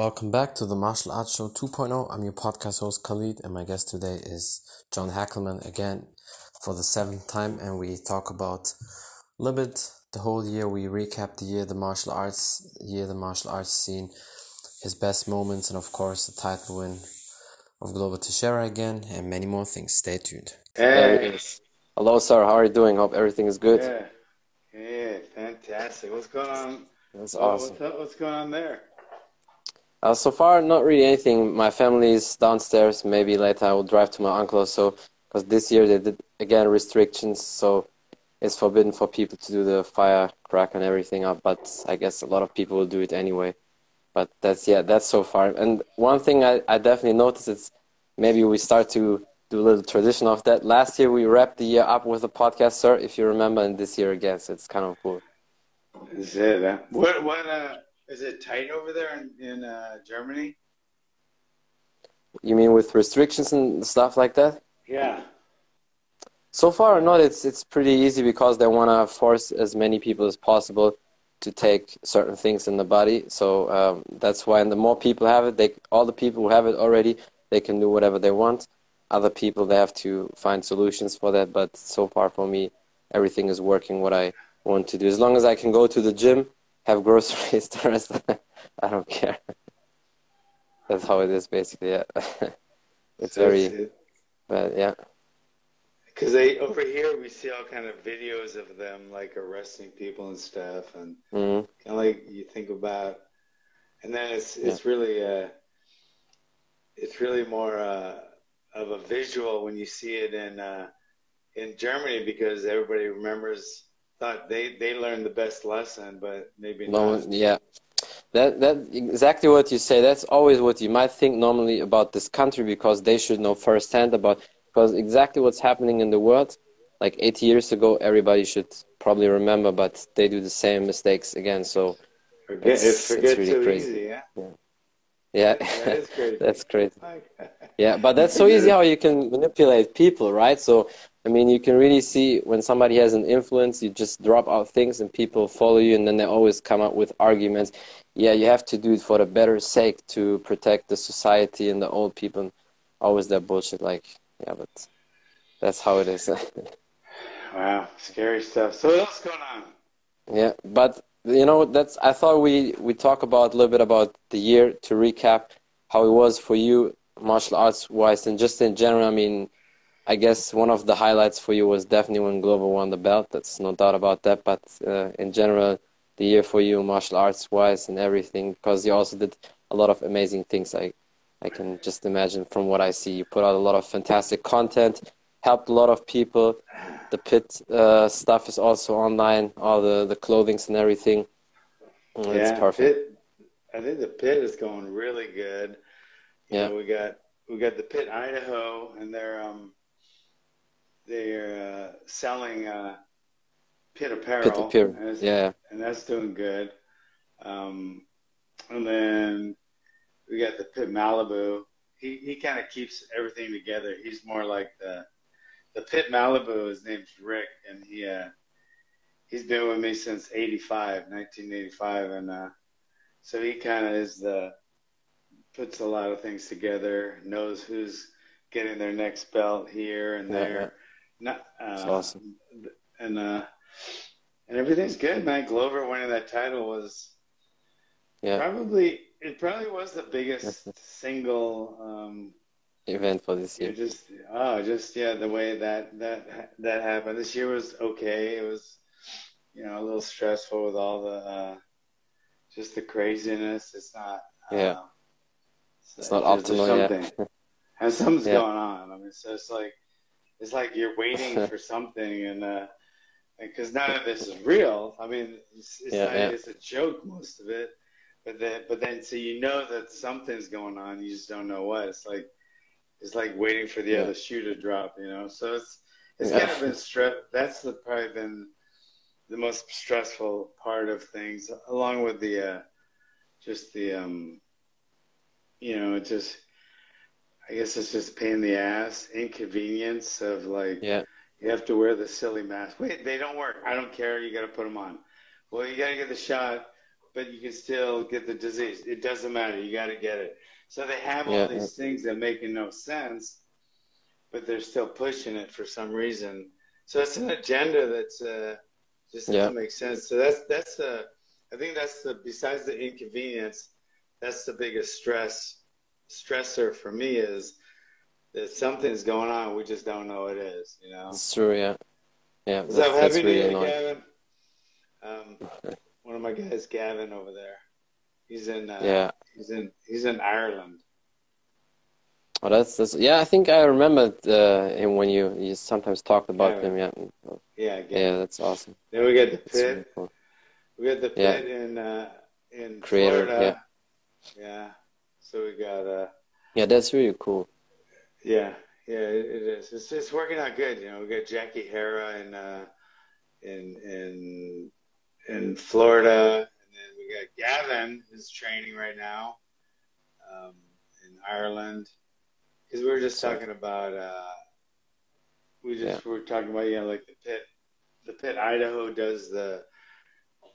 welcome back to the Martial Arts Show 2.0. I'm your podcast host Khalid, and my guest today is John Hackleman again for the seventh time, and we talk about a little bit the whole year. We recap the year, the martial arts year, the martial arts scene, his best moments, and of course the title win of Glover Teixeira again, and many more things. Stay tuned. Hey. Hello, sir. How are you doing? Hope everything is good. Yeah. Yeah, fantastic. What's going on? That's Oh, awesome. What's, up? What's going on there? Uh, so far, not really anything. My family is downstairs. Maybe later I will drive to my uncle. So, because this year they did again restrictions, so it's forbidden for people to do the fire crack and everything up. But I guess a lot of people will do it anyway. But that's yeah, that's so far. And one thing I, I definitely noticed is maybe we start to do a little tradition of that. Last year we wrapped the year up with a podcast, sir, if you remember, and this year again. So it's kind of cool. Is it? Uh, what? What? Uh, is it tight over there in, in uh, Germany? You mean with restrictions and stuff like that? Yeah. So far, not. It's it's pretty easy because they want to force as many people as possible to take certain things in the body. So um, that's why, and the more people have it, they all the people who have it already, they can do whatever they want. Other people, they have to find solutions for that. But so far, for me, everything is working what I want to do. As long as I can go to the gym, have groceries, the rest, I don't care. That's how it is, basically. Yeah. it's very, but yeah. Because they over here we see all kind of videos of them like arresting people and stuff, and hmm kind of like you think about, and then it's it's really uh, it's really more uh, of a visual when you see it in uh, in Germany because everybody remembers thought they they learned the best lesson, but maybe No, not. yeah. That that exactly what you say. That's always what you might think normally about this country because they should know firsthand about because exactly what's happening in the world. Like 80 years ago, everybody should probably remember, but they do the same mistakes again. So Forget, It's- forget it's really crazy. easy, yeah. yeah, That is crazy. that's crazy. Yeah, but that's so easy how you can manipulate people, right? So, I mean, you can really see when somebody has an influence, you just drop out things and people follow you, and then they always come up with arguments. Yeah, you have to do it for the better sake to protect the society and the old people. Always that bullshit, like, yeah, but that's how it is. Wow, scary stuff. So what else going on? Yeah, but you know that's I thought we we talk about a little bit about the year to recap how it was for you martial arts wise and just in general. I mean, I guess one of the highlights for you was definitely when Glover won the belt. That's no doubt about that. But uh, in general, the year for you martial arts wise and everything because you also did a lot of amazing things. I I can just imagine from what I see. You put out a lot of fantastic content, helped a lot of people. The pit uh, stuff is also online, all the the clothings and everything. Mm, It's perfect. Pit, I think the pit is going really good. You Yeah. know, we got we got the pit Idaho, and they're um they're uh, selling uh, pit apparel. Pit appear. and Yeah, and that's doing good. Um, and then we got the Pit Malibu. He he kind of keeps everything together. He's more like the the Pit Malibu. His name's Rick, and he uh, he's been with me since '85, 1985, and uh, so he kind of is the puts a lot of things together. Knows who's getting their next belt here and there. Not, uh, It's awesome. And uh, and everything's good, man. Glover winning that title was yeah. probably it probably was the biggest single um Event for this year. just oh just yeah the way that that that happened this year was okay it was you know a little stressful with all the uh just the craziness it's not Yeah. uh, It's not optimal something. and something's Yeah. going on i mean so it's like it's like you're waiting for something and uh because none of this is real. I mean it's, it's, Yeah, not, yeah. it's a joke most of it. But then but then so you know that something's going on you just don't know what. It's like it's like waiting for the Yeah. other shoe to drop you know? So it's it's kind of been stress that's the, probably been the most stressful part of things along with the uh just the um you know it just i guess it's just pain in the ass inconvenience of like Yeah, you have to wear the silly mask. Wait, they don't work. I don't care. You got to put them on. Well, you got to get the shot. but you can still get the disease. It doesn't matter. You got to get it. So they have all Yeah. these things that make no sense, but they're still pushing it for some reason. So it's an agenda that's uh, just doesn't make sense. So that's that's the I think that's the besides the inconvenience, that's the biggest stress stressor for me is that something's going on. We just don't know what it is. You know. It's true. Yeah. Yeah. That that's happy you, annoying. Gavin? Um, one of my guys, Gavin, over there. He's in. Uh, Yeah. He's in. He's in Ireland. Oh, that's, that's yeah. I think I remember uh, him when you you sometimes talked about Yeah. him. Yeah. Yeah. Gavin. Yeah. That's awesome. Then we got the That's really pit. cool. We got the Yeah. pit in uh, in Creator, Florida. Yeah. So we got uh Yeah, that's really cool. yeah yeah it, it is. It's it's working out good. You know we got Jackie Hera in uh in in in Florida, and then we got Gavin who's training right now um, in Ireland. Because we were just talking about uh we just were talking about you know like the pit the pit Idaho does the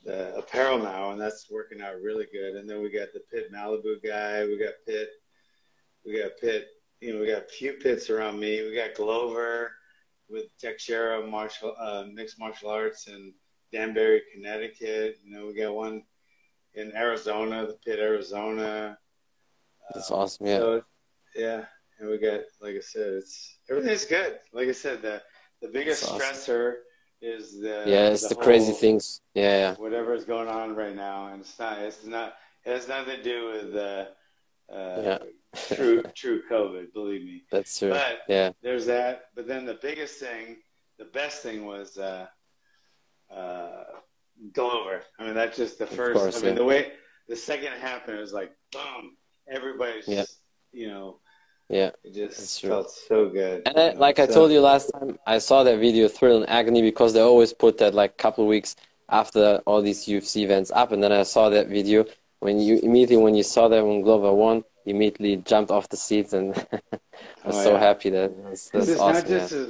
the apparel now, and that's working out really good. And then we got the Pit Malibu guy. We got Pit. We got Pit. You know, we got a few pits around me. We got Glover with Teixeira martial uh, mixed martial arts in Danbury, Connecticut. You know, we got one in Arizona, the Pit Arizona. That's Um, awesome. Yeah. So, yeah, and we got like I said, it's everything's good. Like I said, the the biggest awesome. stressor is the yeah, it's the, crazy whole- things. Yeah. Yeah. whatever is going on right now, and it's not. It's not. It has nothing to do with uh, uh, Yeah. true true COVID. Believe me. That's true. But Yeah. there's that. But then the biggest thing, the best thing was uh, uh, Glover. I mean, that's just the first. course, I mean, yeah. the way the second happened, it was like boom. Everybody's Yeah. just you know. Yeah. It just felt so good. And I, you know, like I told you last time, I saw that video, Thrill and Agony, because they always put that like a couple of weeks after all these UFC events up. And then I saw that video when you immediately when you saw that when Glover won, you immediately jumped off the seats and I was Oh, so yeah. happy that that's, This that's is awesome. not just yeah. his.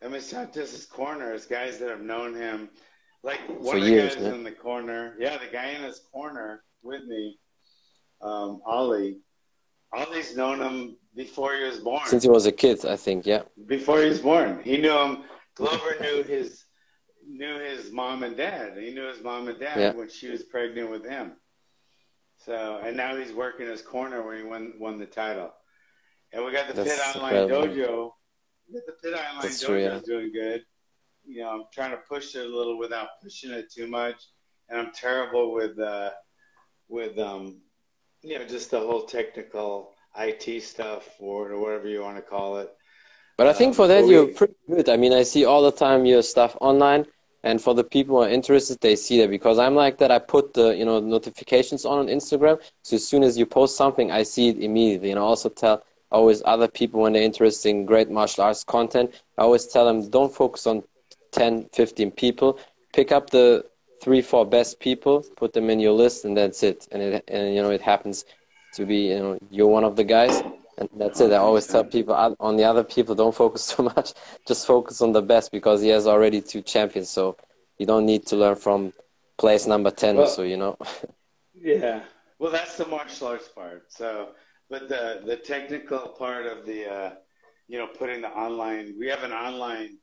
I mean, it's not just his corner. It's guys that have known him, like one For of the years, guys yeah. in the corner. Yeah, the guy in his corner with me, um, Ollie. Ollie's known him before he was born. Since he was a kid, I think. Yeah. before he was born, he knew him. Glover knew his knew his mom and dad. He knew his mom and dad Yeah. when she was pregnant with him. So, and now he's working his corner when he won won the title. And we got the That's Pit Online incredible. Dojo. We got the Pit Online That's Dojo true, yeah. doing good. You know, I'm trying to push it a little without pushing it too much, and I'm terrible with uh, with um, you know, just the whole technical IT stuff or whatever you want to call it. But I think Um, for that but you're pretty good. I mean, I see all the time your stuff online, and for the people who are interested, they see that because I'm like that. I put the you know notifications on on Instagram, so as soon as you post something, I see it immediately. And I also tell always other people when they're interested in great martial arts content, I always tell them don't focus on 10, 15 people. Pick up the three, four best people, put them in your list, and that's it. And it and you know it happens to be you know you're one of the guys. And that's it. I always tell people on the other people, don't focus too much. Just focus on the best because he has already two champions. So you don't need to learn from place number 10 or so, you know. Yeah. Well, that's the martial arts part. So, but the the technical part of the, uh, you know, putting the online. We have an online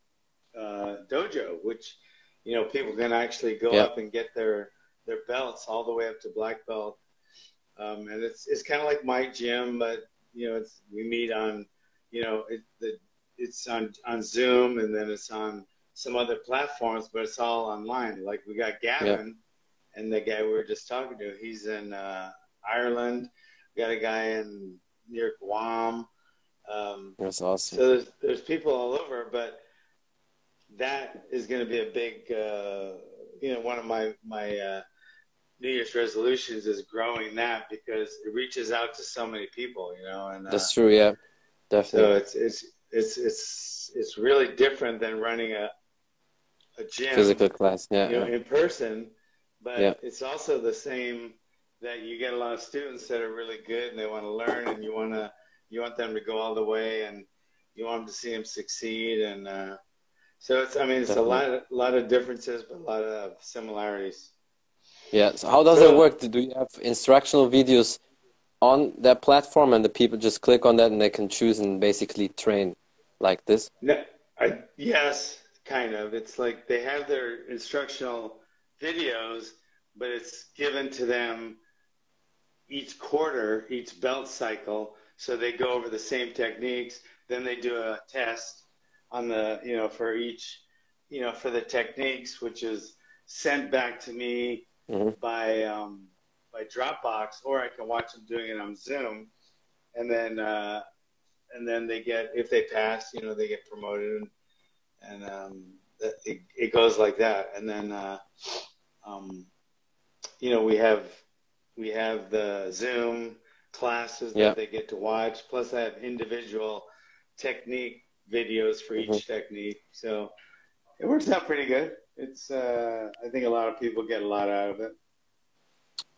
uh, dojo, which you know people can actually go Yeah. up and get their their belts all the way up to black belt. Um, and it's it's kind of like my gym, but you know, it's we meet on, you know, it, the it's on on Zoom and then it's on some other platforms, but it's all online. Like we got Gavin and the guy we were just talking to, he's in uh, Ireland. We got a guy in near Guam. Um, That's awesome. so there's there's people all over, but that is going to be a big, uh, you know, one of my my uh, New Year's resolutions is growing that because it reaches out to so many people, you know, and uh, That's true, yeah. definitely. so it's it's it's it's it's really different than running a a gym Physical class, yeah. you know, yeah. in person, but Yeah. it's also the same that you get a lot of students that are really good and they want to learn and you want to you want them to go all the way and you want them to see them succeed and uh, so it's I mean it's Definitely. a lot of, lot of differences but a lot of similarities. Yeah. So how does So- it work? Do you have instructional videos on that platform, and the people just click on that and they can choose and basically train like this? No, I, yes, kind of. It's like they have their instructional videos, but it's given to them each quarter, each belt cycle. So they go over the same techniques. Then they do a test on the, you know, for each, you know, for the techniques, which is sent back to me Mhm. by um, by Dropbox, or I can watch them doing it on Zoom, and then uh, and then they get if they pass, you know, they get promoted, and, and um, it, it goes like that. And then uh, um, you know we have we have the Zoom classes Yeah. that they get to watch. Plus, I have individual technique videos for each technique. So it works out pretty good. It's uh, I think a lot of people get a lot out of it.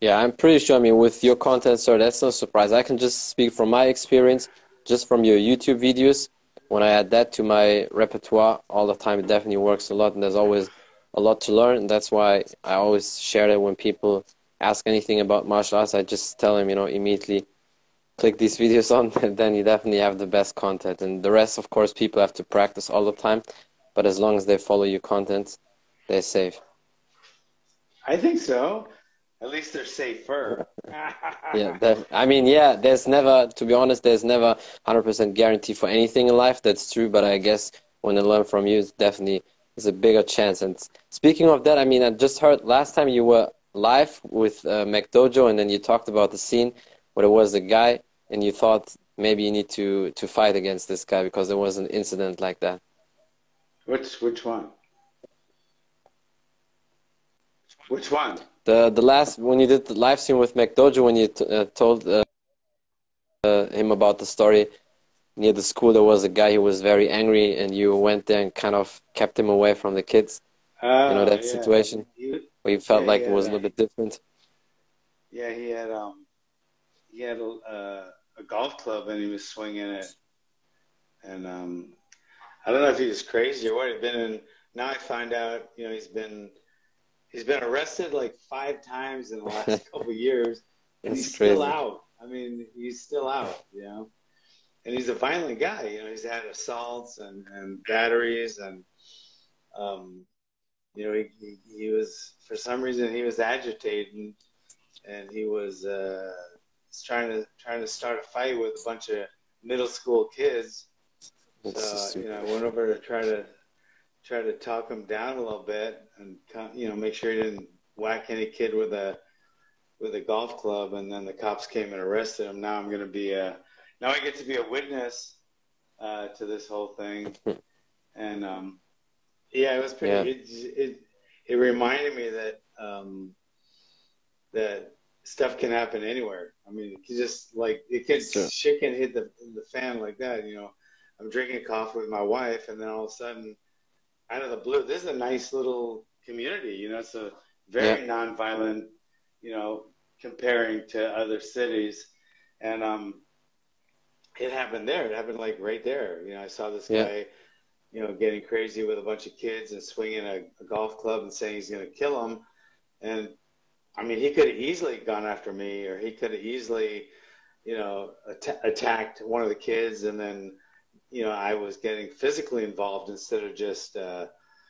Yeah, I'm pretty sure. I mean, with your content, sir, that's no surprise. I can just speak from my experience, just from your YouTube videos. When I add that to my repertoire all the time, it definitely works a lot, and there's always a lot to learn. And that's why I always share it when people ask anything about martial arts. I just tell them, you know, immediately click these videos on, then you definitely have the best content. And the rest, of course, people have to practice all the time. But as long as they follow your content, they're safe. I think so. At least they're safer. Yeah, that, I mean, yeah, there's never, to be honest, there's never 100% guarantee for anything in life. That's true, but I guess when I learn from you, it's definitely is a bigger chance. And speaking of that, I mean, I just heard last time you were live with uh, McDojo, and then you talked about the scene where there was a guy, and you thought maybe you need to to fight against this guy because there was an incident like that. which which one? Which one? The the last when you did the live stream with McDojo, when you t uh, told uh, uh, him about the story near the school, there was a guy who was very angry, and you went there and kind of kept him away from the kids. Uh, you know that yeah. situation? He, Where you felt Yeah, like it yeah, was a little bit different. yeah, he had um, he had a, uh, a golf club and he was swinging it, and um, I don't know if he was crazy or what. He'd been in. Now I find out, you know, he's been he's been arrested like five times in the last couple of years, and he's crazy. still out. I mean, he's still out, you know. And he's a violent guy, you know. He's had assaults and, and batteries, and um, you know, he, he he was for some reason he was agitated, and he was uh, trying to trying to start a fight with a bunch of middle school kids. So you know, I went over to try to try to talk him down a little bit and you know make sure he didn't whack any kid with a with a golf club. And then the cops came and arrested him. Now I'm going to be a now I get to be a witness uh, to this whole thing. And um, yeah, it was pretty. Yeah. It, it it reminded me that um, that stuff can happen anywhere. I mean, it can just like it can shit can hit the the fan like that. You know, I'm drinking coffee with my wife, and then all of a sudden, out of the blue, this is a nice little community. You know, it's a very nonviolent. You know, comparing to other cities, and um, it happened there. It happened like right there. You know, I saw this Yeah. guy. You know, getting crazy with a bunch of kids and swinging a, a golf club and saying he's going to kill them, and I mean, he could have easily gone after me, or he could have easily, you know, at- attacked one of the kids, and then, you know, I was getting physically involved instead of just uh,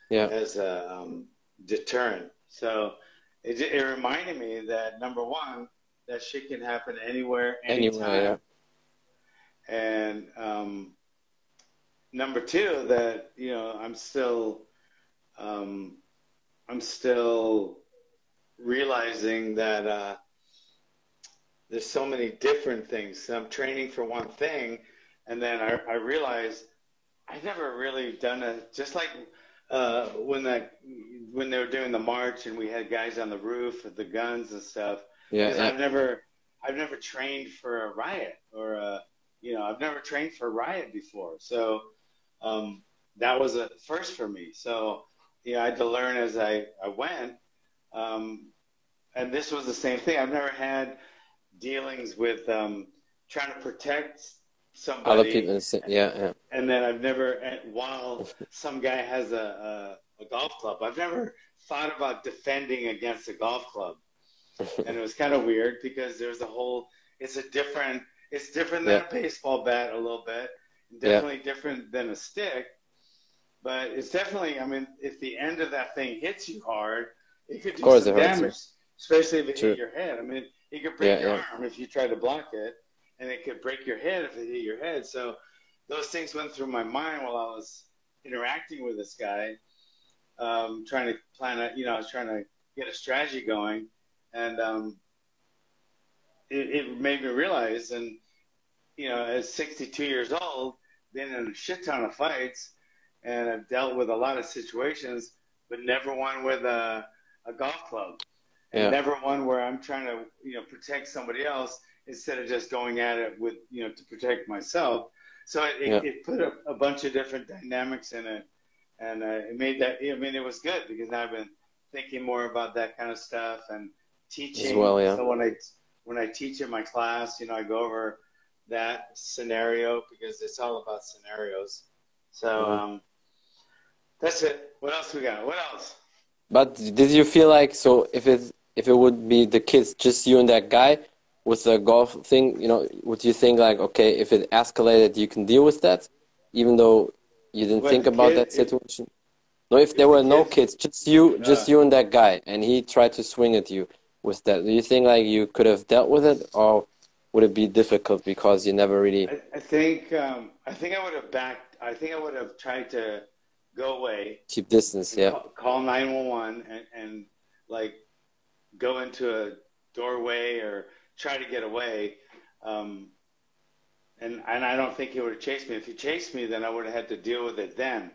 Yeah. as a um, deterrent. So it, it reminded me that number one, that shit can happen anywhere, anytime. Anywhere, yeah. And um, number two, that you know, I'm still, um, I'm still realizing that uh, there's so many different things. I'm training for one thing, and then I, I realize I've never really done a just like uh, when that when they were doing the march and we had guys on the roof with the guns and stuff. Yeah. I've never I've never trained for a riot or a you know I've never trained for a riot before. So um, that was a first for me. So yeah, I had to learn as I I went. Um, and this was the same thing. I've never had dealings with um, trying to protect somebody Other people, yeah, yeah. and then I've never, while some guy has a, a, a golf club, I've never thought about defending against a golf club. and it was kind of weird because there's a whole. It's a different. It's different than Yeah. a baseball bat a little bit. Definitely different than a stick, but it's definitely. I mean, if the end of that thing hits you hard, it could do course some it hurts you. damage, especially if it True. hit your head. I mean, it could break Yeah, your yeah. arm if you try to block it, and it could break your head if it hit your head. So those things went through my mind while I was interacting with this guy, um, trying to plan a, you know, I was trying to get a strategy going, and um, it, it made me realize, and you know, as 62 years old, been in a shit ton of fights, and I've dealt with a lot of situations, but never one with a, a golf club, and Yeah. never one where I'm trying to, you know, protect somebody else instead of just going at it with, you know, to protect myself. So it, Yeah. it, it put a, a bunch of different dynamics in it, and uh, it made that. I mean, it was good because now I've been thinking more about that kind of stuff and teaching. well, yeah. So when I when I teach in my class, you know, I go over that scenario because it's all about scenarios. So Mhm. um, that's it. What else we got? What else? But did you feel like so if it if it would be the kids, just you and that guy with the golf thing, you know, would you think like okay, if it escalated, you can deal with that, even though you didn't think about kid- that if- situation? no, if there the were no kids- kids, just you, just you and that guy, and he tried to swing at you with that, do you think like you could have dealt with it, or would it be difficult because you never really? I, I think um, I think I would have backed. I think I would have tried to go away Keep distance, yeah. call, call 911 and, and like go into a doorway or try to get away. Um, and, and I don't think he would have chased me. If he chased me, then I would have had to deal with it then.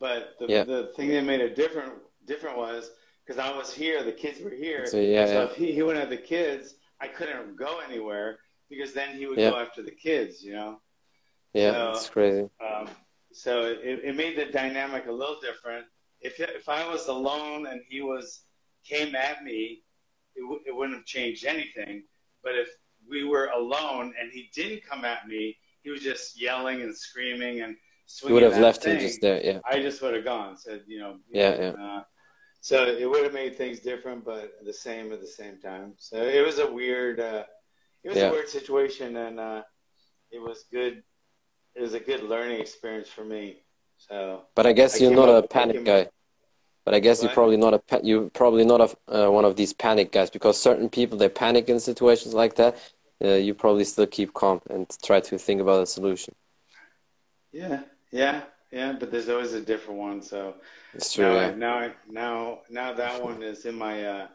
But the, Yeah. the thing that made it different different was because I was here, the kids were here. So, yeah, so yeah. if he, he wouldn't have the kids, I couldn't go anywhere because then he would Yeah. go after the kids, you know? Yeah, So- it's crazy. Um, so it, it made the dynamic a little different. If if I was alone and he was came at me, it, w- it wouldn't have changed anything. But if we were alone and he didn't come at me, he was just yelling and screaming and You swinging. would have left thing, him just there, yeah. I just would have gone. Said you know. Yeah, yeah. Uh, so it would have made things different, but the same at the same time. So it was a weird. Uh, it was Yeah. a weird situation, and uh, it was good. It was a good learning experience for me. So But I guess I you're not a panic guy. But I guess you're probably not a pa- you probably not a uh, one of these panic guys because certain people they panic in situations like that. Uh, you probably still keep calm and try to think about a solution. yeah, yeah, yeah. But there's always a different one. So It's true. now, yeah. I, now, I, now, now that one is in my. Uh,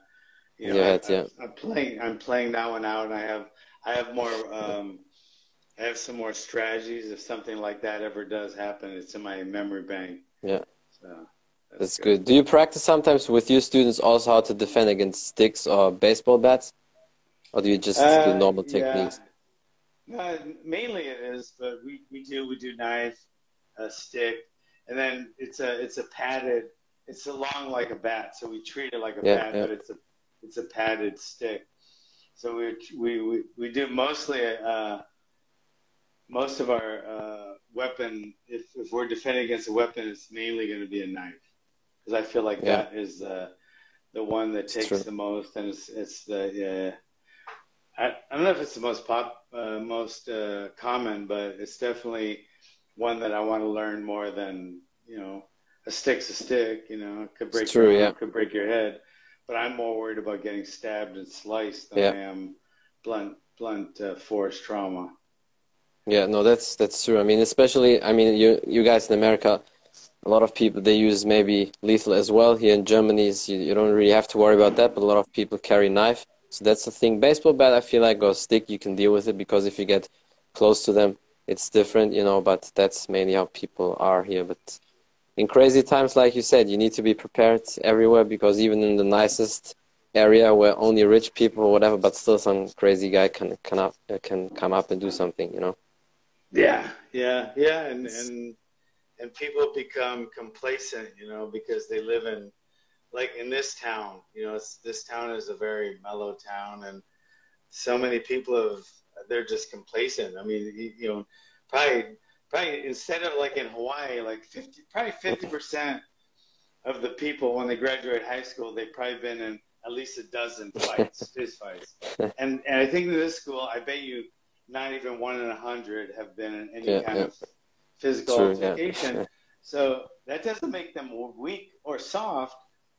you know, Your I- head, I, yeah. I'm playing. I'm playing that one out, and I have. I have more. Um, I have some more strategies if something like that ever does happen. It's in my memory bank. Yeah. So That's good. Do you practice sometimes with your students also how to defend against sticks or baseball bats, or do you just do Uh, normal yeah. techniques? No, mainly it is, but we, we do we do knife, a stick, and then it's a it's a padded. It's a long like a bat, so we treat it like a Yeah, bat, yeah. but it's a it's a padded stick. So we we we, we do mostly uh, most of our uh, weapon. If if we're defending against a weapon, it's mainly going to be a knife, because I feel like Yeah. that is uh, the one that takes the most, and it's it's the uh, I, I don't know if it's the most pop, uh, most uh, common, but it's definitely one that I want to learn more than you know. A stick's a stick, you know. It could break It's true, your arm, yeah. could break your head, but I'm more worried about getting stabbed and sliced than Yeah. I am blunt, blunt uh, force trauma. Yeah, no, that's that's true. I mean, especially, I mean, you you guys in America, a lot of people they use maybe lethal as well. Here in Germany, you, you don't really have to worry about that, but a lot of people carry knife. So that's the thing. Baseball bat, I feel like, or stick, you can deal with it because if you get close to them, it's different, you know. But that's mainly how people are here. But in crazy times, like you said, you need to be prepared everywhere because even in the nicest area where only rich people or whatever, but still some crazy guy can can up can come up and do something, you know. Yeah, yeah, yeah, and and and people become complacent, you know, because they live in like in this town, you know, it's, this town is a very mellow town, and so many people have they're just complacent. I mean, you, you know, probably probably instead of like in Hawaii, like fifty, probably fifty percent of the people when they graduate high school, they've probably been in at least a dozen fights, fist fights. And and I think in this school, I bet you not even one in a hundred have been in any Yeah, kind yeah. of physical True, yeah. altercation. So that doesn't make them weak or soft.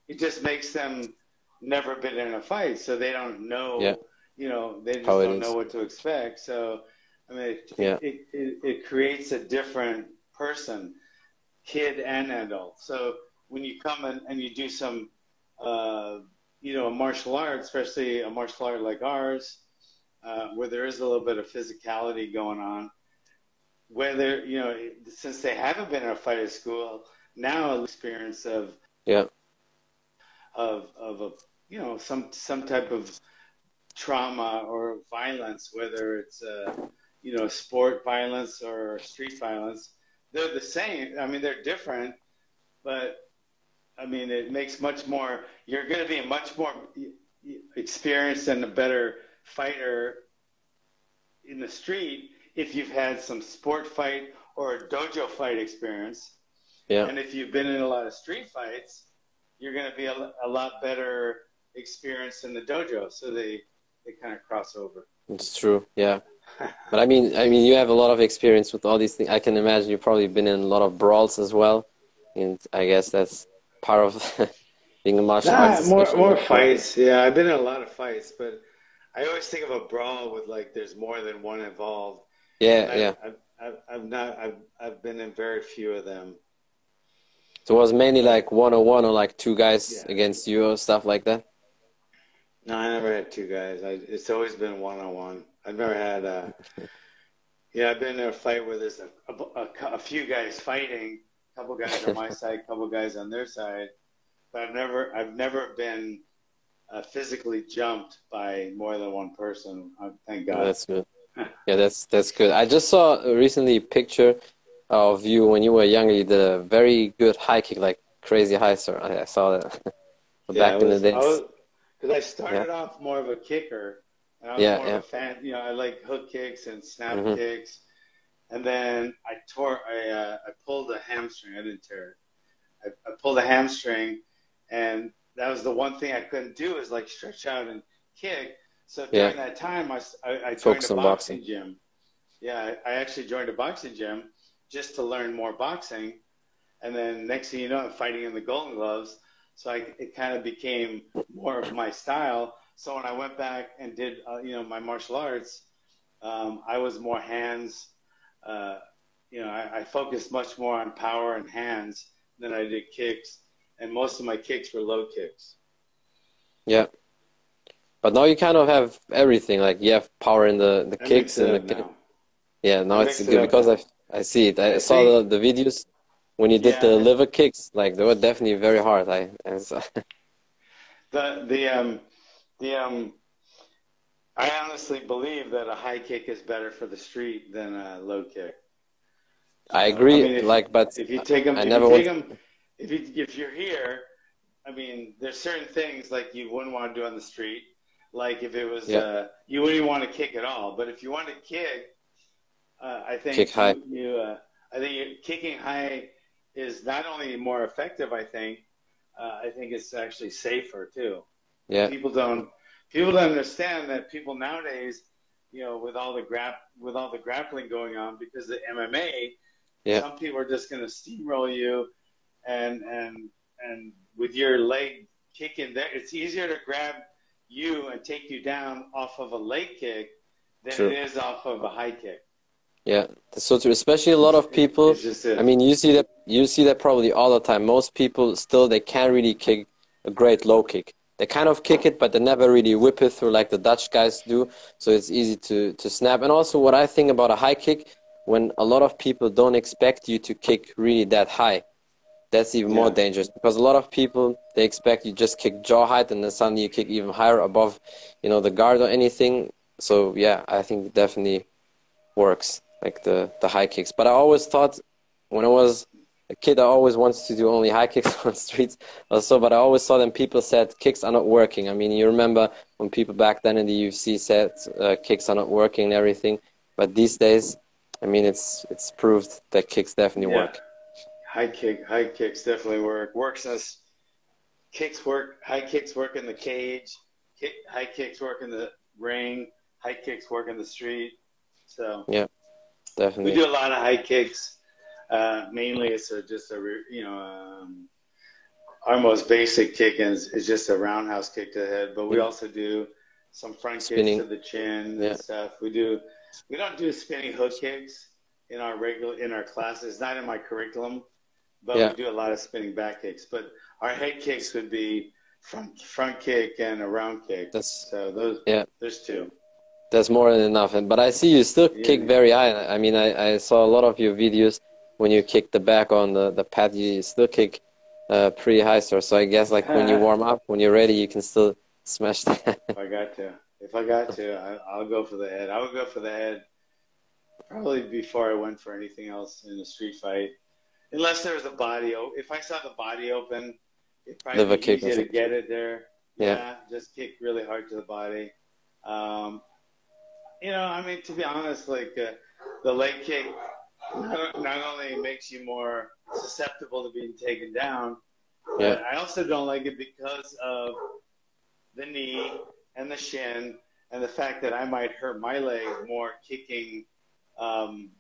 It just makes them never been in a fight, so they don't know. Yeah. You know, they just How don't know what to expect. So, I mean, it, Yeah. it, it, it creates a different person, kid and adult. So when you come in and you do some, uh, you know, a martial art, especially a martial art like ours, uh, where there is a little bit of physicality going on, whether you know, since they haven't been in a fight at school, now an experience of Yeah. of of a you know some some type of trauma or violence, whether it's uh, you know sport violence or street violence, they're the same. I mean, they're different, but I mean, it makes much more. You're going to be much more experienced and a better fighter in the street if you've had some sport fight or a dojo fight experience. Yeah. And if you've been in a lot of street fights, you're going to be a, a lot better experienced in the dojo. So they they kind of cross over. It's true. Yeah. But I mean, I mean, you have a lot of experience with all these things. I can imagine you've probably been in a lot of brawls as well, and I guess that's part of being a martial Nah, artist. more more fights. Yeah, I've been in a lot of fights, but I always think of a brawl with like there's more than one involved. Yeah, I, yeah. I've, I've, I've not. I've I've been in very few of them. So it was mainly like one on one or like two guys Yeah. against you or stuff like that. No, I never had two guys. I, it's always been one on one. I've never had. Uh, yeah, I've been in a fight where there's a, a, a, a few guys fighting, a couple guys on my side, a couple guys on their side, but I've never I've never been uh, physically jumped by more than one person. Uh, thank Oh, God. that's good. Yeah, that's that's good. I just saw recently a picture of you when you were younger. You did a very good high kick, like crazy high, sir. I I saw that Yeah, back in the was- days. I Because I started off more of a kicker, and I was Yeah, more yeah. of a fan. You know, I like hook kicks and snap Mhm. kicks, and then I tore. I uh, I pulled a hamstring. I didn't tear it. I, I pulled a hamstring, and that was the one thing I couldn't do is like stretch out and kick. So Yeah. during that time, I I joined a boxing, boxing. gym. Yeah, I, I actually joined a boxing gym just to learn more boxing, and then next thing you know, I'm fighting in the Golden Gloves. So I, it kind of became more of my style. So when I went back and did, uh, you know, my martial arts, um, I was more hands. Uh, you know, I, I focused much more on power and hands than I did kicks, and most of my kicks were low kicks. Yeah. But now you kind of have everything. Like you have power in the, the I kicks and the kick. now. Yeah, now I it's mix it good because now. I I see it. I I saw think- the, the videos when you did Yeah. the liver kicks. Like they were definitely very hard. I, I The the um the um I honestly believe that a high kick is better for the street than a low kick. I agree. I mean, if- like, but If you take them, I never you take 'em- if you if you're here, I mean, there's certain things like you wouldn't want to do on the street. Like if it was, Yeah. uh, you wouldn't want to kick at all. But if you want to kick, uh, I think Kick high. You, you, uh, I think kicking high is not only more effective. I think, uh, I think it's actually safer too. yeah, People don't people don't understand that people nowadays, you know, with all the grap with all the grappling going on because the MMA, Yeah. some people are just going to steamroll you, and and and with your leg kicking there, it's easier to grab you and take you down off of a leg kick than True. it is off of a high kick. yeah. That's so true. Especially a lot of people. I mean, you see that you see that probably all the time. Most people still they can't really kick a great low kick. They kind of kick it, but they never really whip it through like the Dutch guys do. So it's easy to to snap. And also, what I think about a high kick, when a lot of people don't expect you to kick really that high, that's even more dangerous because a lot of people they expect you just kick jaw height and then suddenly you kick even higher above, you know, the guard or anything. So yeah, I think it definitely works like the the high kicks. But I always thought when I was a kid, I always wanted to do only high kicks on streets also. But I always saw them people said kicks are not working. I mean, you remember when people back then in the UFC said uh, kicks are not working and everything. But these days, I mean, it's it's proved that kicks definitely Yeah. work. High kick, high kicks definitely work. Works as kicks work, high kicks work in the cage, kick, high kicks work in the ring, high kicks work in the street. So yeah, definitely. We do a lot of high kicks. Uh, mainly, it's a, just a you know um, our most basic kick is, is just a roundhouse kick to the head, but we mm-hmm. also do some front Spinning. kicks to the chin yeah. and stuff. We do we don't do spinning hook kicks in our regular in our classes, not in my curriculum, but yeah. we do a lot of spinning back kicks. But our head kicks would be front front kick and a round kick. That's so those yeah. There's two. That's more than enough. But I see you still yeah. kick very high. I mean, I, I saw a lot of your videos when you kick the back on the the pad. You still kick uh, pretty high, sir. So I guess like when you warm up, when you're ready, you can still smash that. if I got to, if I got to, I, will go for the head. I would go for the head probably before I went for anything else in a street fight, unless there was a body. If I saw the body open, it probably Live be easy to get it there. Yeah. yeah. just kick really hard to the body. Um, you know, I mean, to be honest, like uh, the leg kick not, not only makes you more susceptible to being taken down, yeah. but I also don't like it because of the knee and the shin and the fact that I might hurt my leg more kicking, um,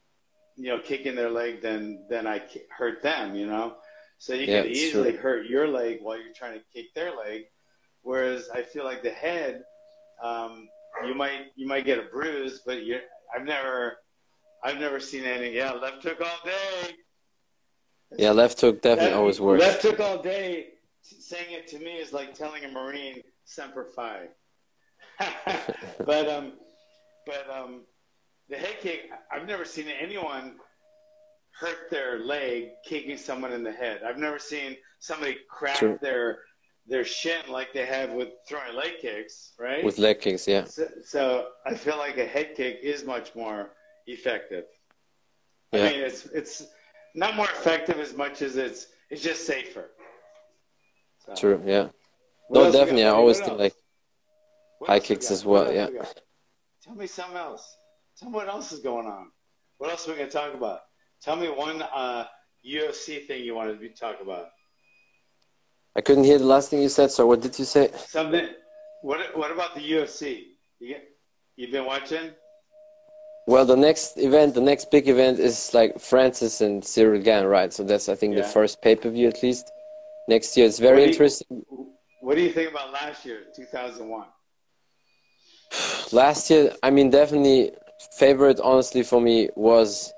you know, kicking their leg than than I hurt them. You know, so you yeah, can easily true. hurt your leg while you're trying to kick their leg. Whereas I feel like the head, um, you might you might get a bruise, but you I've never I've never seen any. Yeah, left hook all day. Yeah, left hook definitely always works. Left hook all day. Saying it to me is like telling a Marine semper fi. but um, but um, the head kick. I've never seen anyone hurt their leg kicking someone in the head. I've never seen somebody crack True. their their shin like they have with throwing leg kicks, right? With leg kicks, yeah. So, so I feel like a head kick is much more effective. Yeah. I mean, it's it's not more effective as much as it's it's just safer. So. True. Yeah. no, definitely. I always think like what high kicks as well. Yeah. Tell me something else. Tell me what else is going on. What else are we gonna talk about? Tell me one uh, UFC thing you wanted to talk about. I couldn't hear the last thing you said. So what did you say? Something. What What about the UFC? You you've been watching? Well, the next event, the next big event is like Francis and Ciryl Gane, right? So that's I think yeah. the first pay per view at least next year. It's very what interesting. What do you think about last year, two thousand one? last year, I mean, definitely favorite. Honestly, for me was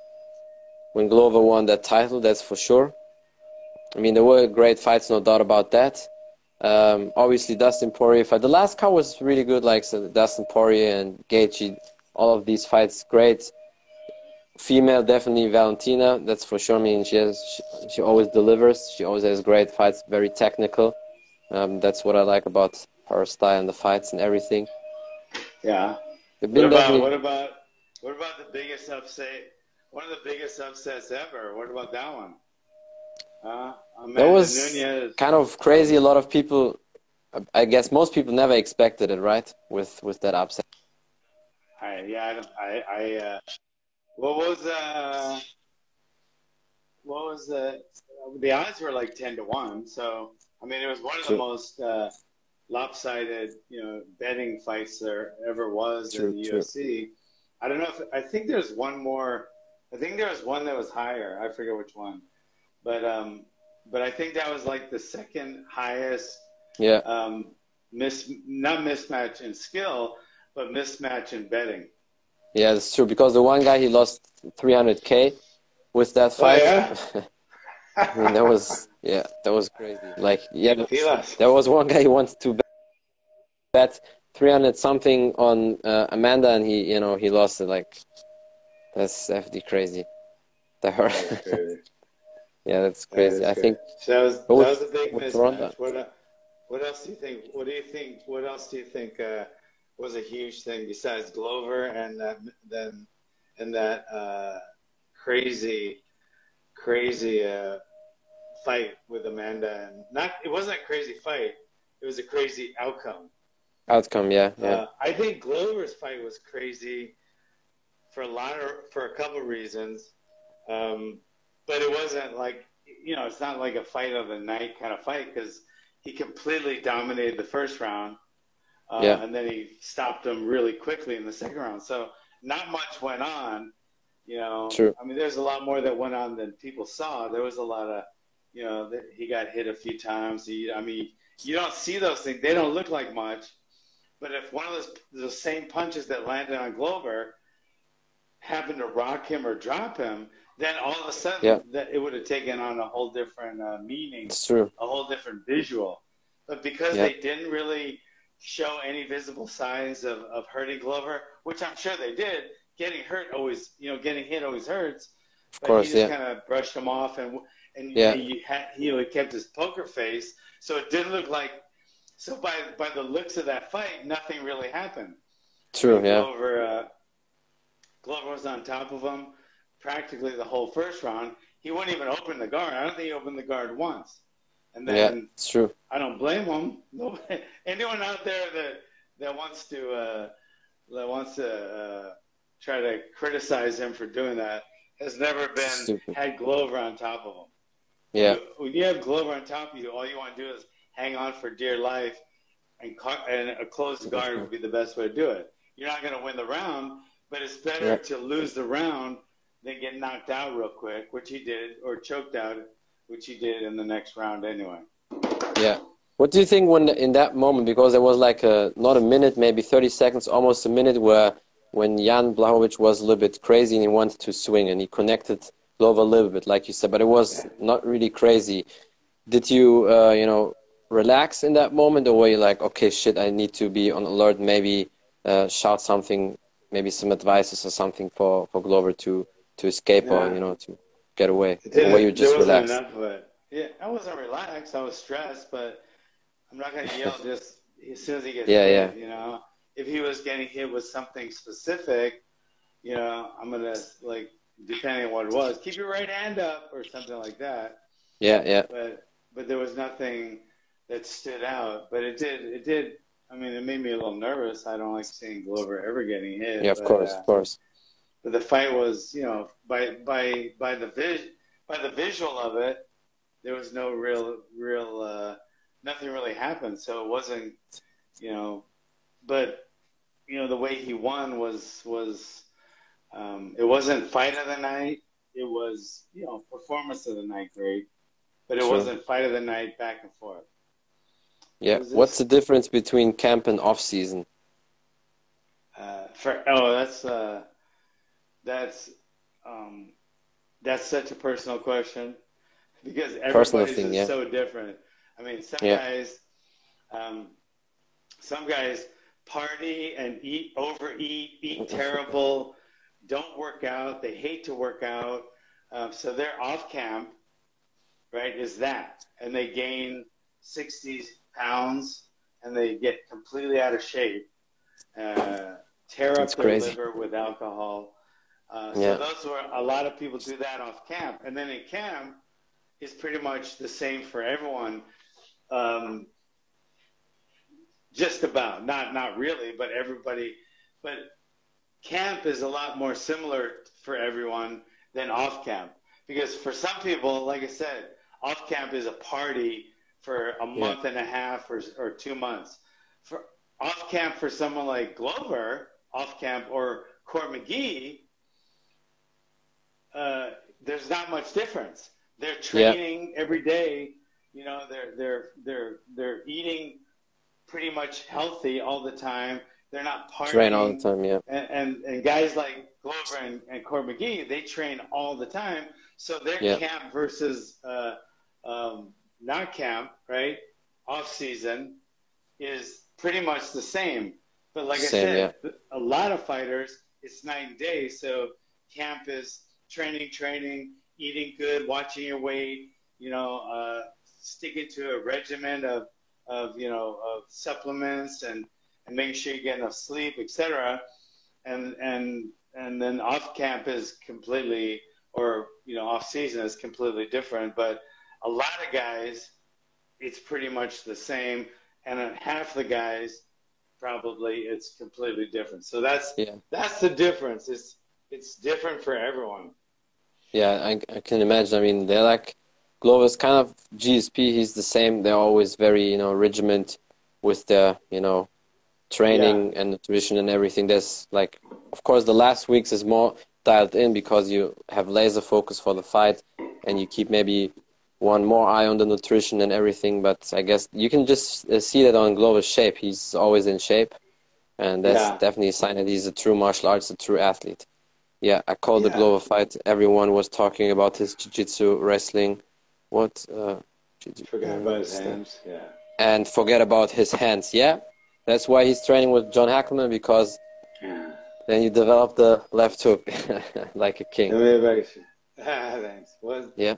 when Glover won that title. That's for sure. I mean, there were great fights, no doubt about that. Um, obviously, Dustin Poirier fight. The last card was really good, like so Dustin Poirier and Gaethje all of these fights great. Female, definitely Valentina, that's for sure. I mean, she has, she, she always delivers. She always has great fights, very technical. Um, that's what I like about her style and the fights and everything. Yeah. What about, what about what about the biggest upset? One of the biggest upsets ever. What about that one? Uh, that was Nunes. kind of crazy. A lot of people, I guess, most people never expected it, right? With with that upset. I yeah, I I, uh, what was uh what was the the odds were like ten to one. So I mean, it was one of the most uh, lopsided you know betting fights there ever was true, in the true. UFC. I don't know if I think there's one more. I think there was one that was higher. I forget which one, but um, but I think that was like the second highest. Yeah. Um, miss not mismatch in skill, but mismatch in betting. Yeah, that's true. Because the one guy he lost 300k with that fight. Oh, yeah? I mean, that was yeah, that was crazy. Like yeah, there was one guy who wanted to bet 300 something on uh, Amanda, and he you know he lost it. Like that's FD crazy. That hurt. yeah, that's crazy. That I think so that was, that was a big mismatch. What, uh, what else do you think? What do you think? What else do you think? Uh, was a huge thing besides Glover and that then and that uh, crazy crazy uh, fight with Amanda and not it wasn't a crazy fight it was a crazy outcome outcome yeah yeah uh, I think Glover's fight was crazy for a lot of for a couple of reasons um, but it wasn't like you know it's not like a fight of the night kind of fight because he completely dominated the first round. Uh, Yeah. And then he stopped him really quickly in the second round. So not much went on. You know, True. I mean, there's a lot more that went on than people saw. There was a lot of, you know, that he got hit a few times. He, I mean, you don't see those things. They don't look like much. But if one of those the same punches that landed on Glover happened to rock him or drop him, then all of a sudden Yeah. that it would have taken on a whole different uh, meaning, It's true. a whole different visual. But because Yeah. they didn't really show any visible signs of, of hurting Glover, which I'm sure they did, getting hurt always, you know, getting hit always hurts. But course, he just yeah. kind of brushed him off, and and Yeah. he had he had kept his poker face, so it didn't look like. So by by the looks of that fight, nothing really happened. True. Yeah. Glover, uh, Glover was on top of him practically the whole first round. He wouldn't even open the guard. I don't think he opened the guard once. And Yeah. It's true. I don't blame him. Nobody, anyone out there that that wants to uh, that wants to uh, try to criticize him for doing that has never been Stupid. had Glover on top of him. Yeah. When you have Glover on top of you, all you want to do is hang on for dear life, and car- and a closed guard would be the best way to do it. You're not going to win the round, but it's better Yeah. to lose the round than get knocked out real quick, which he did, or choked out, which he did in the next round anyway. Yeah. What do you think when in that moment? Because there was like a not a minute, maybe thirty seconds, almost a minute, where when Jan Blachowicz was a little bit crazy and he wanted to swing and he connected Glover a little bit, like you said, but it was not really crazy. Did you, uh, you know, relax in that moment, or were you like, okay, shit, I need to be on alert, maybe uh, shout something, maybe some advices or something for for Glover to to escape or you know to get away, or were you just relaxed? Yeah, I wasn't relaxed. I was stressed, but I'm not going to yell just as soon as he gets Yeah, hit. yeah. You know, if he was getting hit with something specific, you know, I'm gonna like depending on what it was, keep your right hand up or something like that. Yeah, yeah, But but there was nothing that stood out. But it did it did. I mean, it made me a little nervous. I don't like seeing Glover ever getting hit. yeah. Of but, course, uh, of course. but the fight was, you know, by by by the vis by the visual of it, there was no real real uh, nothing really happened. So it wasn't, you know, but you know the way he won was was um, it wasn't fight of the night. It was you know performance of the night great, but it Sure. wasn't fight of the night back and forth. Yeah. What's the difference between camp and off season? Uh, for oh, that's uh, that's um, that's such a personal question because everybody's thing, is yeah. so different. I mean, some Yeah. guys, um, some guys party and eat, overeat, eat terrible, don't work out. They hate to work out, um, so their off camp, right, is that, and they gain sixty pounds and they get completely out of shape uh, tear up That's their crazy. liver with alcohol. Uh, Yeah. So those were a lot of people do that off camp, and then in camp, it's pretty much the same for everyone. Um, just about, not not really, but everybody. But camp is a lot more similar for everyone than off camp because for some people, like I said, off camp is a party for a month and a half or or two months. For off camp for someone like Glover, off camp or Court McGee, uh, there's not much difference. They're Yeah. training every day. You know, they're they're they're they're eating pretty much healthy all the time. They're not partying. Train all the time. Yeah. And, and, and guys like Glover and, and Court McGee, they train all the time. So their Yeah. camp versus uh, um, not camp, right? Off season is pretty much the same. But like Same, I said, a lot of fighters, it's night and day. So camp is training, training, eating good, watching your weight, you know, uh, sticking to a regimen of, of you know, of supplements and, and making sure you get enough sleep, etc. And and and then off camp is completely, or you know, off season is completely different. But a lot of guys, it's pretty much the same, and then half the guys, probably it's completely different. So that's Yeah. that's the difference. It's it's different for everyone. Yeah, I, I can imagine. I mean, they're like Glover's kind of GSP. He's the same. They're always very you know regiment with their you know training yeah. and nutrition and everything. There's like, of course, the last weeks is more dialed in because you have laser focus for the fight, and you keep maybe one more eye on the nutrition and everything. But I guess you can just uh, see that on Glover's shape. He's always in shape, and that's yeah. definitely a sign that he's a true martial arts, a true athlete. Yeah, I called yeah. the Glover fight. Everyone was talking about his jiu-jitsu, wrestling. What? Uh, forget about his hands. Yeah. And forget about his hands. Yeah, that's why he's training with John Hackleman because yeah. then you develop the left hook like a king. Thanks. What, yeah.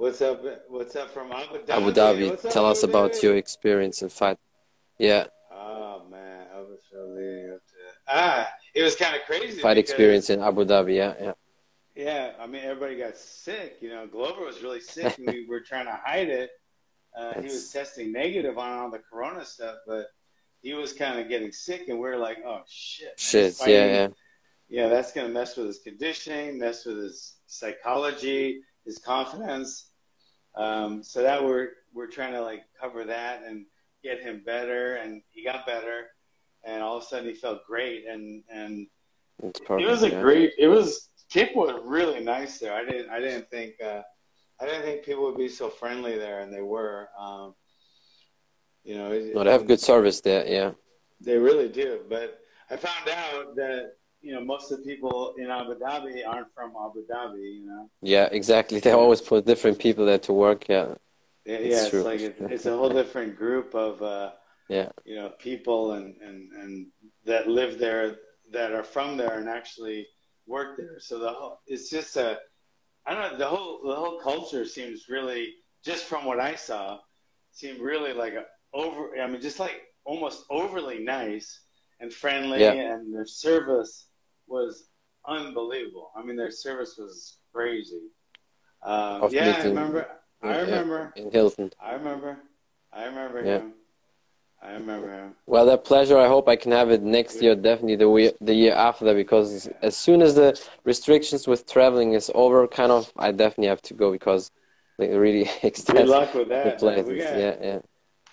What's up? What's up from Abu Dhabi? Abu Dhabi. What's Tell us about your experience in fight. Yeah. Oh man, I was really ah, it was kind of crazy. Fight experience in Abu Dhabi. Yeah, yeah. Yeah, I mean everybody got sick. You know, Glover was really sick, and we were trying to hide it. Uh, he was testing negative on all the Corona stuff, but he was kind of getting sick, and we are like, "Oh shit!" Shit, yeah, yeah. Yeah, that's gonna mess with his conditioning, mess with his psychology, his confidence. Um, so that we're we're trying to like cover that and get him better, and he got better, and all of a sudden he felt great, and and perfect, it was a yeah. great. It was Kip was really nice there. I didn't I didn't think uh, I didn't think people would be so friendly there, and they were. Um, you know, it, no, they have good service there. Yeah, they really do. But I found out that you know, most of the people in Abu Dhabi aren't from Abu Dhabi, you know. Yeah, exactly. They always put different people there to work. Yeah. Yeah, it's, yeah, it's like it's, it's, a whole different group of uh, yeah, you know, people and, and and that live there that are from there and actually work there. So the whole it's just a I don't know the whole the whole culture seems really just from what I saw seemed really like a over I mean just like almost overly nice and friendly yeah. and their service was unbelievable. I mean, their service was crazy. Uh, yeah, I remember. I remember. In Hilton. I remember. I remember yeah. him. I remember him. Well, that pleasure. I hope I can have it next year, definitely the week, the year after that, because as soon as the restrictions with traveling is over, kind of, I definitely have to go because it really extends. Good luck with that. Places. Got, yeah, yeah.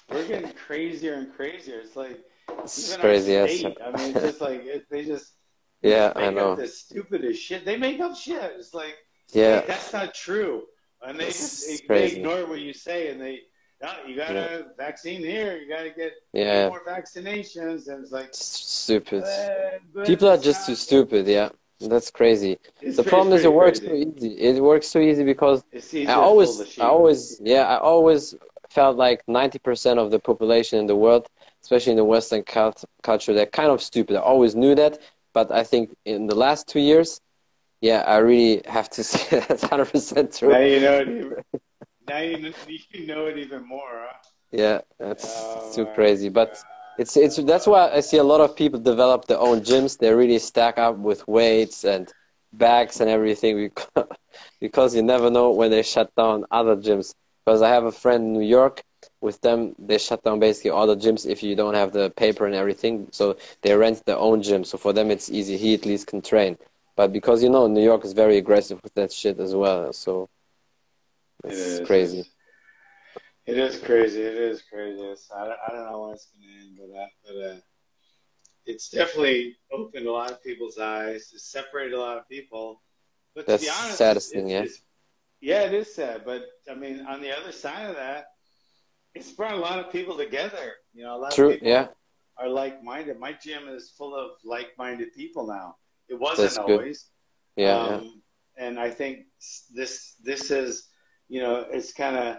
We're getting crazier and crazier. It's like it's crazy. Yes. I mean, it's just like it, they just yeah, I know. the stupidest shit. They make up shit. It's like, yeah, hey, that's not true. And they just they ignore what you say, and they, no, you got yeah. a vaccine here. You got to get yeah. more vaccinations, and it's like stupid. People are just too stupid. Yeah, that's crazy. It's the problem is it works crazy. so easy. It works so easy because I always, I always, yeah, I always felt like ninety percent of the population in the world, especially in the Western culture, they're kind of stupid. I always knew that, but I think in the last two years, yeah, I really have to say that's hundred percent true. Now you know it. Even, now you know, you know it even more. Huh? Yeah, that's oh, too crazy. But it's it's that's why I see a lot of people develop their own gyms. They really stack up with weights and bags and everything because, because you never know when they shut down other gyms. Because I have a friend in New York with them, they shut down basically all the gyms if you don't have the paper and everything. So they rent their own gym. So for them, it's easy. He at least can train. But because you know New York is very aggressive with that shit as well, so it's it crazy. It is crazy. It is crazy. It's, I, don't, I don't know when it's going to end, but that, but uh, it's definitely opened a lot of people's eyes. It's separated a lot of people. But That's to be honest, saddest thing, yeah. Yeah, it is sad. But I mean, on the other side of that, it's brought a lot of people together. You know, a lot True, of people yeah. are like minded. My gym is full of like minded people now. It wasn't That's always. Good. Yeah, um, yeah. And I think this this is, you know, it's kind of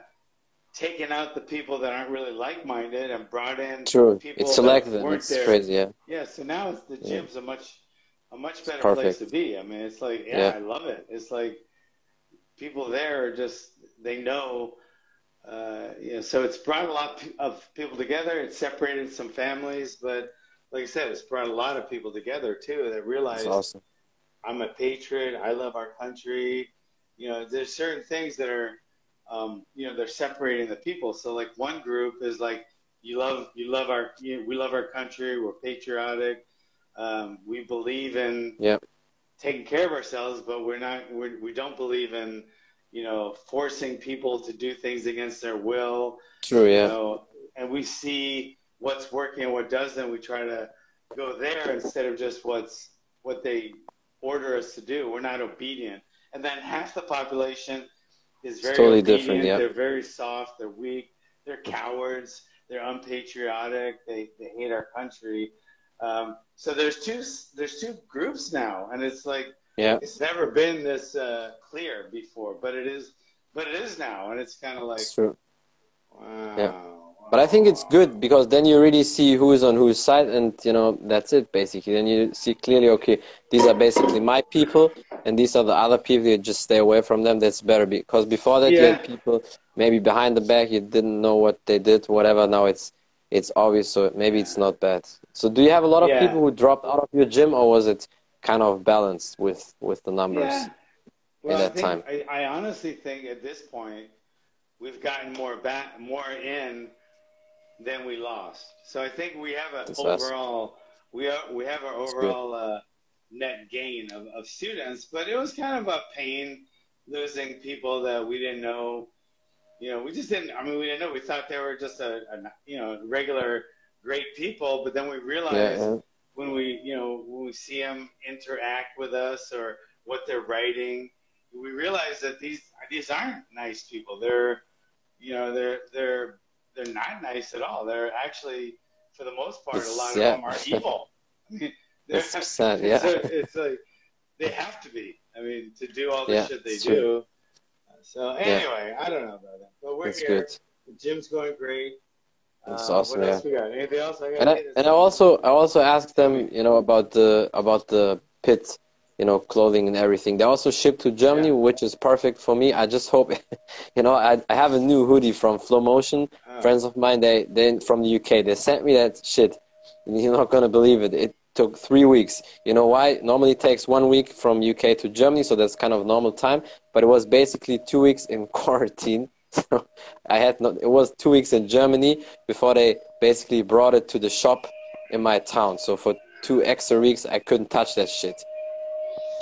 taken out the people that aren't really like minded and brought in True. people it's selective. It's there. crazy, yeah. Yeah. So now it's, the gym's yeah. a much a much better place to be. I mean, it's like yeah, yeah, I love it. It's like people there are just they know uh, you know, so it's brought a lot of people together. It's separated some families, but like I said, it's brought a lot of people together too that realize awesome. I'm a patriot. I love our country. You know, there's certain things that are, um, you know, they're separating the people. So like one group is like, you love, you love our, you know, we love our country. We're patriotic. Um, we believe in yep. taking care of ourselves, but we're not, we're, we don't believe in you know, forcing people to do things against their will. True, yeah. You know, and we see what's working and what doesn't. We try to go there instead of just what's what they order us to do. We're not obedient. And then half the population is very totally obedient. different, yeah. They're very soft. They're weak. They're cowards. They're unpatriotic. They, they hate our country. Um, so there's two there's two groups now, and it's like yeah. it's never been this uh, clear before, but it is but it is now, and it's kind of like It's true. wow. Yeah. But I think it's good because then you really see who is on whose side, and you know that's it basically. Then you see clearly, okay, these are basically my people, and these are the other people. You just stay away from them. That's better because before that you Yeah. had people maybe behind the back. You didn't know what they did, whatever. Now it's it's obvious, so maybe it's not bad. So do you have a lot of Yeah. people who dropped out of your gym, or was it kind of balanced with with the numbers? Yeah. Well, that I think, time. I, I honestly think at this point we've gotten more back, more in than we lost. So I think we have an overall we are we have an overall uh, net gain of, of students, but it was kind of a pain losing people that we didn't know. You know, we just didn't. I mean, we didn't know. We thought they were just a, a you know regular great people, but then we realized Yeah, yeah. When we you know when we see them interact with us or what they're writing, we realize that these these aren't nice people. They're you know they're they're they're not nice at all. They're actually for the most part a lot of Yeah. them are evil. I mean, they're- sad, yeah. So it's like they have to be. I mean, to do all the Yeah, shit they do. true. So anyway, I don't know about that, but we're That's here. good. The gym's going great. That's Uh, awesome, What yeah. else we got? Anything else? I and I, and I also I also asked them, you know, about the about the pit, you know, clothing and everything. They also shipped to Germany, Yeah. which is perfect for me. I just hope, you know, I I have a new hoodie from Flow Motion. Oh. Friends of mine, they they from the UK. They sent me that shit. You're not gonna believe it. It took three weeks. You know why? Normally it takes one week from UK to Germany, so that's kind of normal time. But it was basically two weeks in quarantine. So I had not. It was two weeks in Germany before they basically brought it to the shop in my town. So for two extra weeks, I couldn't touch that shit,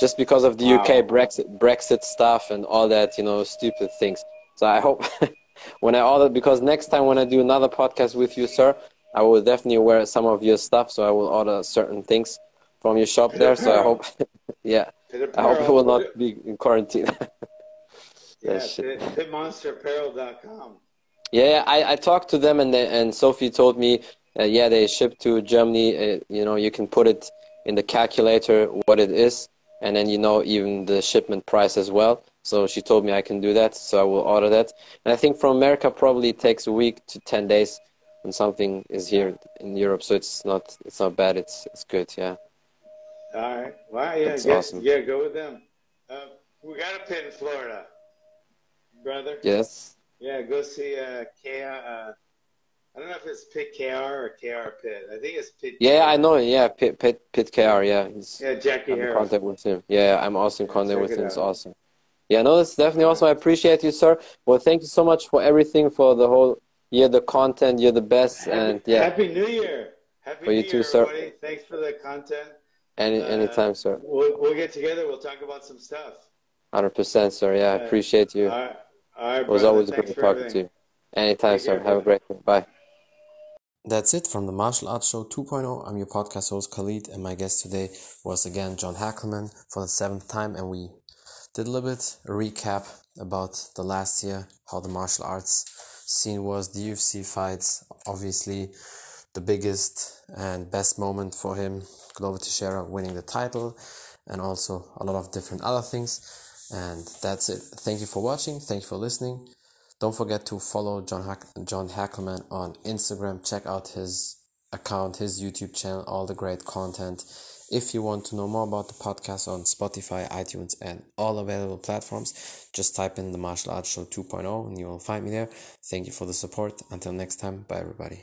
just because of the UK Brexit Brexit stuff and all that, you know, stupid things. So I hope when I order, because next time when I do another podcast with you, sir, I will definitely wear some of your stuff. So I will order certain things from your shop there. So I hope, yeah, I hope it will not be in quarantine. Yeah, that pitmonsterapparel.com. Yeah, I, I talked to them and they, and Sophie told me, uh, yeah, they ship to Germany. Uh, you know, you can put it in the calculator what it is, and then you know even the shipment price as well. So she told me I can do that, so I will order that. And I think from America probably it takes a week to ten days when something is here in Europe. So it's not it's not bad. It's it's good. Yeah. All right. Wow. Yeah. That's get- awesome. Yeah. Go with them. Uh, we got a pit in Florida, brother. Yes. Yeah. Go see uh, KR. Uh, I don't know if it's Pit KR or KR Pit. I think it's Pit. Yeah, KR. I know. Yeah, Pit Pit Pit KR. Yeah, he's, Yeah, Jackie I'm in contact with him. Yeah, I'm also in contact check with it him. It's awesome. Yeah, no, it's definitely awesome. I appreciate you, sir. Well, thank you so much for everything for the whole year, the content. You're the best, and Happy, yeah, Happy New Year. Happy For you New too, Year, sir. everybody. Thanks for the content. any Uh, anytime, sir. We'll, we'll get together. We'll talk about some stuff. Hundred percent, sir. Yeah, I appreciate you. All right. All right, It was always Thanks great for talking to you. Anytime, Take sir. care, Have a great day. Bye. That's it from the Martial Arts Show 2.0. I'm your podcast host Khalid, and my guest today was again John Hackleman for the seventh time, and we did a little bit a recap about the last year, how the martial arts scene was, the UFC fights, obviously the biggest and best moment for him, Glover Teixeira winning the title, and also a lot of different other things. And that's it. Thank you for watching. Thank you for listening. Don't forget to follow John Hack- John Hackleman on Instagram. Check out his account, his YouTube channel, all the great content. If you want to know more about the podcast on Spotify, iTunes, and all available platforms, just type in the Martial Arts Show 2.0 and you will find me there. Thank you for the support. Until next time, bye everybody.